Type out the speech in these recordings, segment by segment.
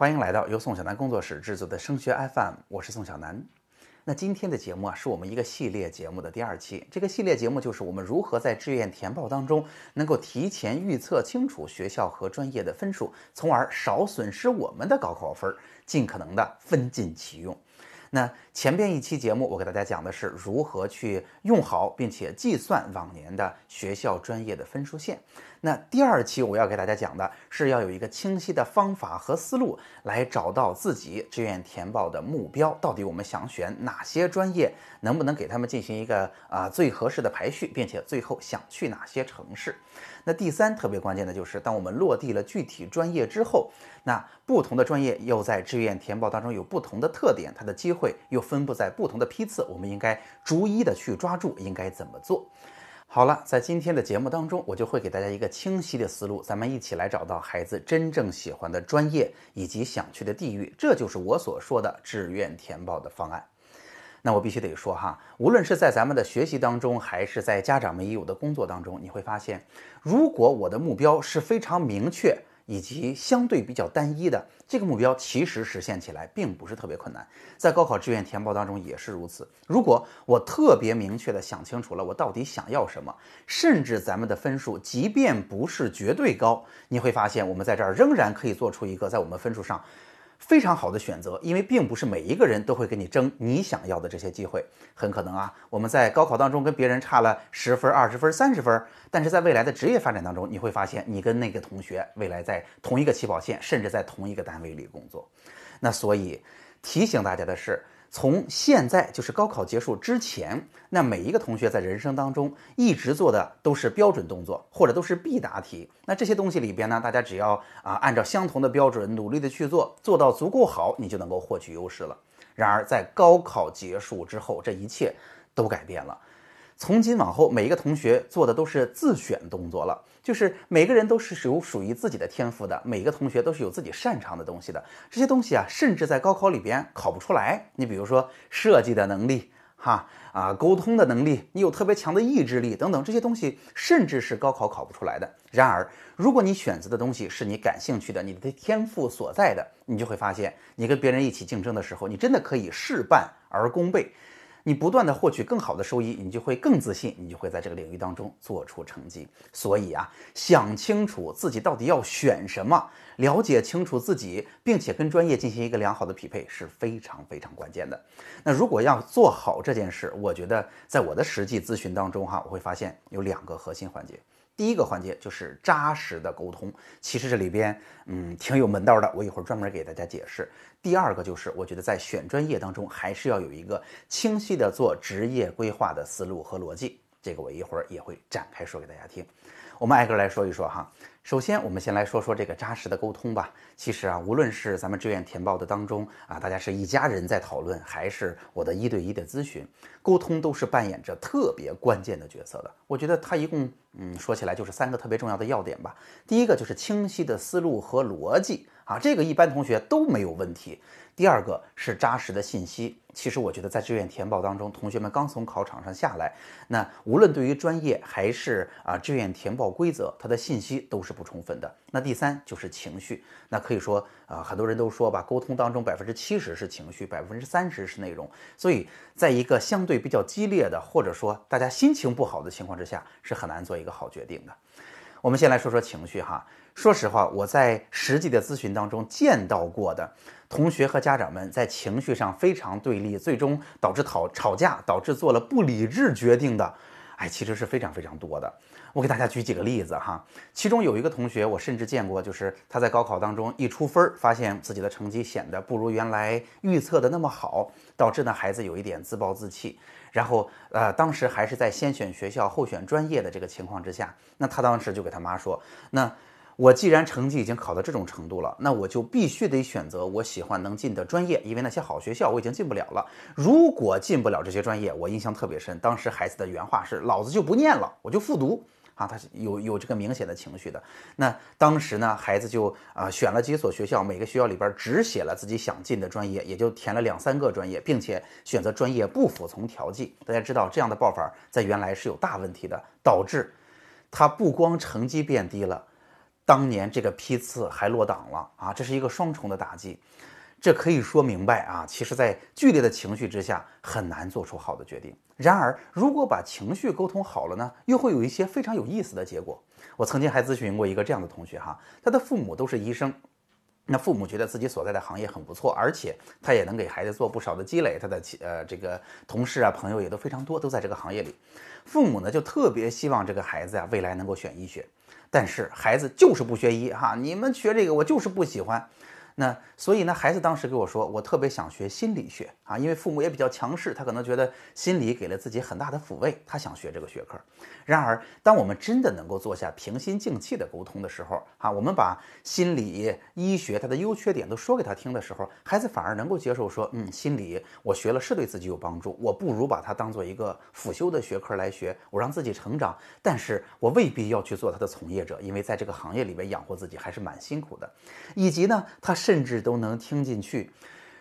欢迎来到由宋小南工作室制作的升学 FM，我是宋小南。那今天的节目啊，是我们一个系列节目的第二期。这个系列节目就是我们如何在志愿填报当中能够提前预测清楚学校和专业的分数，从而少损失我们的高考分，尽可能的分尽其用。那前边一期节目，我给大家讲的是如何去用好并且计算往年的学校专业的分数线。那第二期我要给大家讲的是要有一个清晰的方法和思路，来找到自己志愿填报的目标，到底我们想选哪些专业，能不能给他们进行一个啊最合适的排序，并且最后想去哪些城市。那第三特别关键的就是，当我们落地了具体专业之后，那不同的专业又在志愿填报当中有不同的特点，它的机会又分布在不同的批次，我们应该逐一的去抓住，应该怎么做？好了，在今天的节目当中，我就会给大家一个清晰的思路，咱们一起来找到孩子真正喜欢的专业以及想去的地域，这就是我所说的志愿填报的方案。那我必须得说哈，无论是在咱们的学习当中，还是在家长们已有的工作当中，你会发现，如果我的目标是非常明确以及相对比较单一的，这个目标其实实现起来并不是特别困难。在高考志愿填报当中也是如此。如果我特别明确的想清楚了我到底想要什么，甚至咱们的分数即便不是绝对高，你会发现我们在这儿仍然可以做出一个在我们分数上。非常好的选择，因为并不是每一个人都会跟你争你想要的这些机会。很可能啊，我们在高考当中跟别人差了十分、二十分、三十分，但是在未来的职业发展当中，你会发现你跟那个同学未来在同一个起跑线，甚至在同一个单位里工作。那所以提醒大家的是。从现在就是高考结束之前，那每一个同学在人生当中一直做的都是标准动作，或者都是必答题。那这些东西里边呢，大家只要啊按照相同的标准努力的去做，做到足够好，你就能够获取优势了。然而在高考结束之后，这一切都改变了。从今往后，每一个同学做的都是自选动作了。就是每个人都是有属于自己的天赋的，每个同学都是有自己擅长的东西的。这些东西啊，甚至在高考里边考不出来。你比如说设计的能力，哈啊，沟通的能力，你有特别强的意志力等等，这些东西甚至是高考考不出来的。然而，如果你选择的东西是你感兴趣的，你的天赋所在的，你就会发现，你跟别人一起竞争的时候，你真的可以事半而功倍。你不断的获取更好的收益，你就会更自信，你就会在这个领域当中做出成绩。所以啊，想清楚自己到底要选什么，了解清楚自己，并且跟专业进行一个良好的匹配是非常非常关键的。那如果要做好这件事，我觉得在我的实际咨询当中哈，我会发现有两个核心环节。第一个环节就是扎实的沟通，其实这里边嗯挺有门道的，我一会儿专门给大家解释。第二个就是，我觉得在选专业当中，还是要有一个清晰的做职业规划的思路和逻辑，这个我一会儿也会展开说给大家听。我们挨个来说一说哈。首先，我们先来说说这个扎实的沟通吧。其实啊，无论是咱们志愿填报的当中啊，大家是一家人在讨论，还是我的一对一的咨询，沟通都是扮演着特别关键的角色的。我觉得它一共嗯，说起来就是三个特别重要的要点吧。第一个就是清晰的思路和逻辑啊，这个一般同学都没有问题。第二个是扎实的信息。其实我觉得在志愿填报当中，同学们刚从考场上下来，那无论对于专业还是啊志愿填报规则，它的信息都是不充分的。那第三就是情绪。那可以说啊，很多人都说吧，沟通当中百分之七十是情绪，百分之三十是内容。所以在一个相对比较激烈的，或者说大家心情不好的情况之下，是很难做一个好决定的。我们先来说说情绪哈。说实话，我在实际的咨询当中见到过的同学和家长们在情绪上非常对立，最终导致吵吵架，导致做了不理智决定的，哎，其实是非常非常多的。我给大家举几个例子哈，其中有一个同学，我甚至见过，就是他在高考当中一出分儿，发现自己的成绩显得不如原来预测的那么好，导致呢孩子有一点自暴自弃。然后，呃，当时还是在先选学校后选专业的这个情况之下，那他当时就给他妈说，那。我既然成绩已经考到这种程度了，那我就必须得选择我喜欢能进的专业，因为那些好学校我已经进不了了。如果进不了这些专业，我印象特别深，当时孩子的原话是：“老子就不念了，我就复读。”啊，他是有有这个明显的情绪的。那当时呢，孩子就啊选了几所学校，每个学校里边只写了自己想进的专业，也就填了两三个专业，并且选择专业不服从调剂。大家知道这样的报法在原来是有大问题的，导致他不光成绩变低了。当年这个批次还落档了啊，这是一个双重的打击。这可以说明白啊，其实，在剧烈的情绪之下，很难做出好的决定。然而，如果把情绪沟通好了呢，又会有一些非常有意思的结果。我曾经还咨询过一个这样的同学哈，他的父母都是医生，那父母觉得自己所在的行业很不错，而且他也能给孩子做不少的积累，他的呃这个同事啊朋友也都非常多，都在这个行业里。父母呢就特别希望这个孩子啊未来能够选医学，但是孩子就是不学医哈，你们学这个我就是不喜欢。那所以呢，孩子当时跟我说，我特别想学心理学啊，因为父母也比较强势，他可能觉得心理给了自己很大的抚慰，他想学这个学科。然而，当我们真的能够坐下平心静气的沟通的时候，啊，我们把心理医学它的优缺点都说给他听的时候，孩子反而能够接受说，嗯，心理我学了是对自己有帮助，我不如把它当做一个辅修的学科来学，我让自己成长，但是我未必要去做他的从业者，因为在这个行业里面养活自己还是蛮辛苦的，以及呢，他是。甚至都能听进去。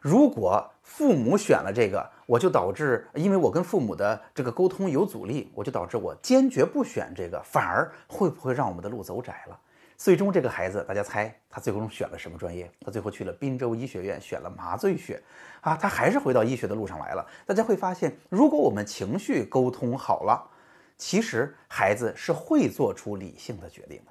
如果父母选了这个，我就导致，因为我跟父母的这个沟通有阻力，我就导致我坚决不选这个，反而会不会让我们的路走窄了？最终这个孩子，大家猜他最终选了什么专业？他最后去了滨州医学院，选了麻醉学啊，他还是回到医学的路上来了。大家会发现，如果我们情绪沟通好了，其实孩子是会做出理性的决定的。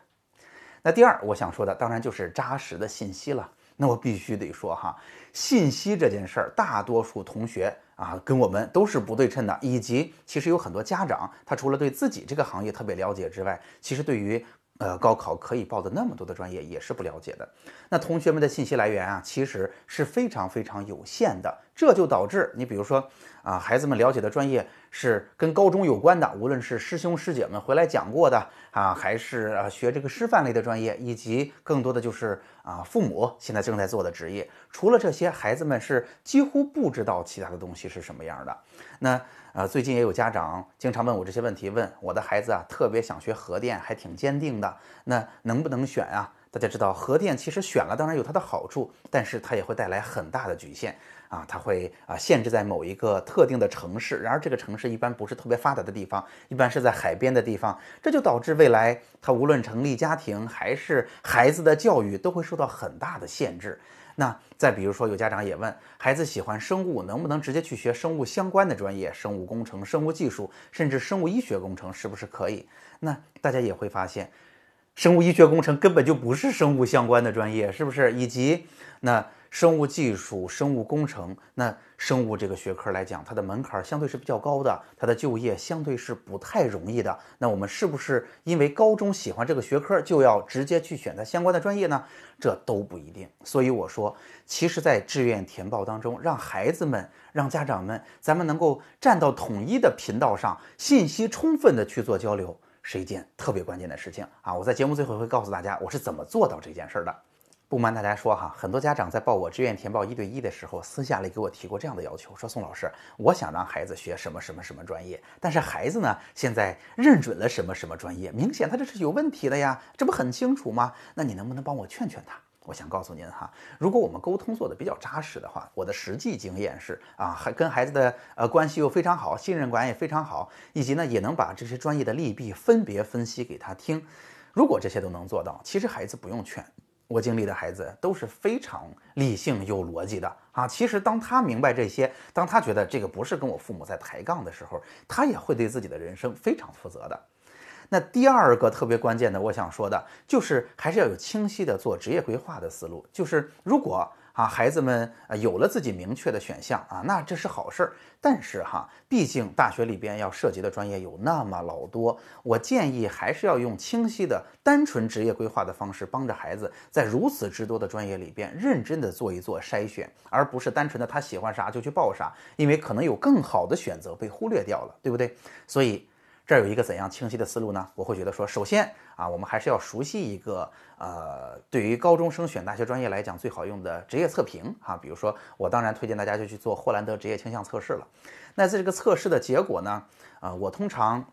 那第二，我想说的当然就是扎实的信息了。那我必须得说哈，信息这件事儿，大多数同学啊跟我们都是不对称的，以及其实有很多家长，他除了对自己这个行业特别了解之外，其实对于呃高考可以报的那么多的专业也是不了解的。那同学们的信息来源啊，其实是非常非常有限的，这就导致你比如说啊，孩子们了解的专业。是跟高中有关的，无论是师兄师姐们回来讲过的啊，还是啊学这个师范类的专业，以及更多的就是啊父母现在正在做的职业。除了这些，孩子们是几乎不知道其他的东西是什么样的。那呃，最近也有家长经常问我这些问题，问我的孩子啊，特别想学核电，还挺坚定的，那能不能选啊？大家知道，核电其实选了当然有它的好处，但是它也会带来很大的局限。啊，它会啊限制在某一个特定的城市，然而这个城市一般不是特别发达的地方，一般是在海边的地方，这就导致未来他无论成立家庭还是孩子的教育都会受到很大的限制。那再比如说，有家长也问，孩子喜欢生物，能不能直接去学生物相关的专业，生物工程、生物技术，甚至生物医学工程，是不是可以？那大家也会发现，生物医学工程根本就不是生物相关的专业，是不是？以及那。生物技术、生物工程，那生物这个学科来讲，它的门槛相对是比较高的，它的就业相对是不太容易的。那我们是不是因为高中喜欢这个学科，就要直接去选择相关的专业呢？这都不一定。所以我说，其实，在志愿填报当中，让孩子们、让家长们，咱们能够站到统一的频道上，信息充分的去做交流，是一件特别关键的事情啊！我在节目最后会告诉大家，我是怎么做到这件事的。不瞒大家说哈，很多家长在报我志愿填报一对一的时候，私下里给我提过这样的要求，说宋老师，我想让孩子学什么什么什么专业，但是孩子呢现在认准了什么什么专业，明显他这是有问题的呀，这不很清楚吗？那你能不能帮我劝劝他？我想告诉您哈，如果我们沟通做的比较扎实的话，我的实际经验是啊，还跟孩子的呃关系又非常好，信任感也非常好，以及呢也能把这些专业的利弊分别分析给他听。如果这些都能做到，其实孩子不用劝。我经历的孩子都是非常理性、有逻辑的啊。其实，当他明白这些，当他觉得这个不是跟我父母在抬杠的时候，他也会对自己的人生非常负责的。那第二个特别关键的，我想说的就是，还是要有清晰的做职业规划的思路。就是如果。啊，孩子们啊有了自己明确的选项啊，那这是好事儿。但是哈，毕竟大学里边要涉及的专业有那么老多，我建议还是要用清晰的、单纯职业规划的方式，帮着孩子在如此之多的专业里边认真的做一做筛选，而不是单纯的他喜欢啥就去报啥，因为可能有更好的选择被忽略掉了，对不对？所以。这儿有一个怎样清晰的思路呢？我会觉得说，首先啊，我们还是要熟悉一个呃，对于高中生选大学专业来讲最好用的职业测评哈。比如说，我当然推荐大家就去做霍兰德职业倾向测试了。那在这个测试的结果呢，呃，我通常。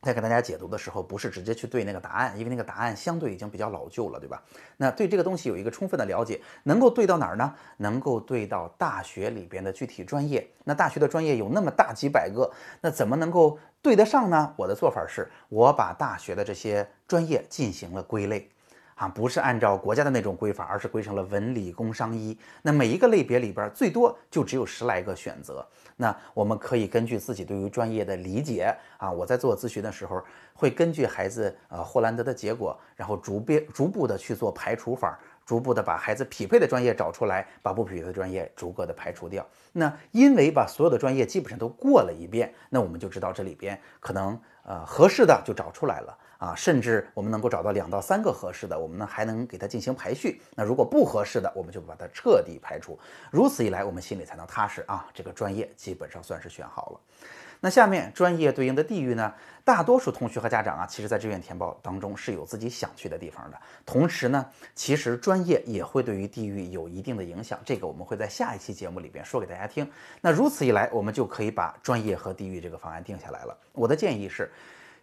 在给大家解读的时候，不是直接去对那个答案，因为那个答案相对已经比较老旧了，对吧？那对这个东西有一个充分的了解，能够对到哪儿呢？能够对到大学里边的具体专业。那大学的专业有那么大几百个，那怎么能够对得上呢？我的做法是，我把大学的这些专业进行了归类。啊，不是按照国家的那种规范，而是规成了文理工商医。那每一个类别里边，最多就只有十来个选择。那我们可以根据自己对于专业的理解啊，我在做咨询的时候，会根据孩子呃霍兰德的结果，然后逐遍逐步的去做排除法，逐步的把孩子匹配的专业找出来，把不匹配的专业逐个的排除掉。那因为把所有的专业基本上都过了一遍，那我们就知道这里边可能呃合适的就找出来了。啊，甚至我们能够找到两到三个合适的，我们呢还能给它进行排序。那如果不合适的，我们就把它彻底排除。如此一来，我们心里才能踏实啊。这个专业基本上算是选好了。那下面专业对应的地域呢？大多数同学和家长啊，其实在志愿填报当中是有自己想去的地方的。同时呢，其实专业也会对于地域有一定的影响。这个我们会在下一期节目里边说给大家听。那如此一来，我们就可以把专业和地域这个方案定下来了。我的建议是。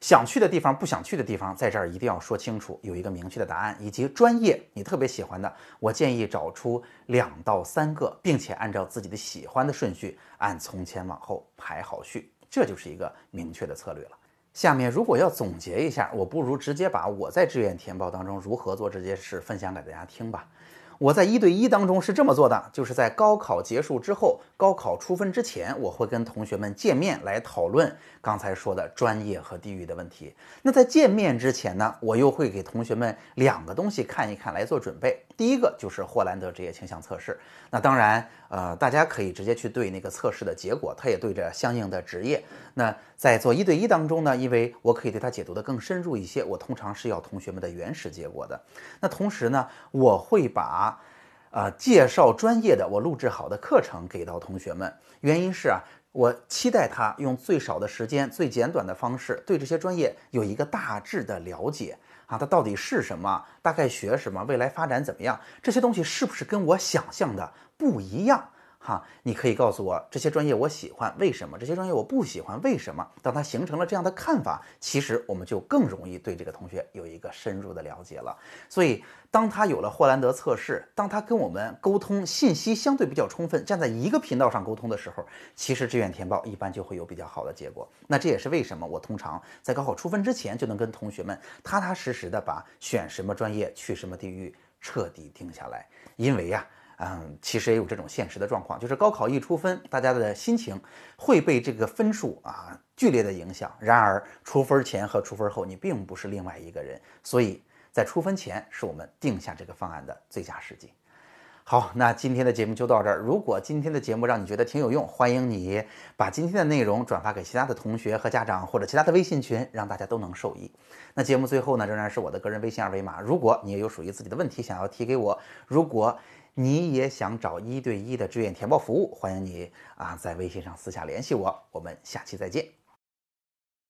想去的地方，不想去的地方，在这儿一定要说清楚，有一个明确的答案，以及专业你特别喜欢的，我建议找出两到三个，并且按照自己的喜欢的顺序，按从前往后排好序，这就是一个明确的策略了。下面如果要总结一下，我不如直接把我在志愿填报当中如何做这件事分享给大家听吧。我在一对一当中是这么做的，就是在高考结束之后，高考出分之前，我会跟同学们见面来讨论刚才说的专业和地域的问题。那在见面之前呢，我又会给同学们两个东西看一看来做准备。第一个就是霍兰德职业倾向测试。那当然，呃，大家可以直接去对那个测试的结果，它也对着相应的职业。那在做一对一当中呢，因为我可以对它解读的更深入一些，我通常是要同学们的原始结果的。那同时呢，我会把，呃，介绍专业的我录制好的课程给到同学们。原因是啊，我期待他用最少的时间、最简短的方式对这些专业有一个大致的了解。啊，它到底是什么？大概学什么？未来发展怎么样？这些东西是不是跟我想象的不一样？哈，你可以告诉我这些专业我喜欢，为什么？这些专业我不喜欢，为什么？当他形成了这样的看法，其实我们就更容易对这个同学有一个深入的了解了。所以，当他有了霍兰德测试，当他跟我们沟通信息相对比较充分，站在一个频道上沟通的时候，其实志愿填报一般就会有比较好的结果。那这也是为什么我通常在高考出分之前就能跟同学们踏踏实实的把选什么专业、去什么地域彻底定下来，因为呀。嗯，其实也有这种现实的状况，就是高考一出分，大家的心情会被这个分数啊剧烈的影响。然而出分前和出分后，你并不是另外一个人，所以在出分前是我们定下这个方案的最佳时机。好，那今天的节目就到这儿。如果今天的节目让你觉得挺有用，欢迎你把今天的内容转发给其他的同学和家长，或者其他的微信群，让大家都能受益。那节目最后呢，仍然是我的个人微信二维码。如果你也有属于自己的问题想要提给我，如果你也想找一对一的志愿填报服务，欢迎你啊，在微信上私下联系我。我们下期再见。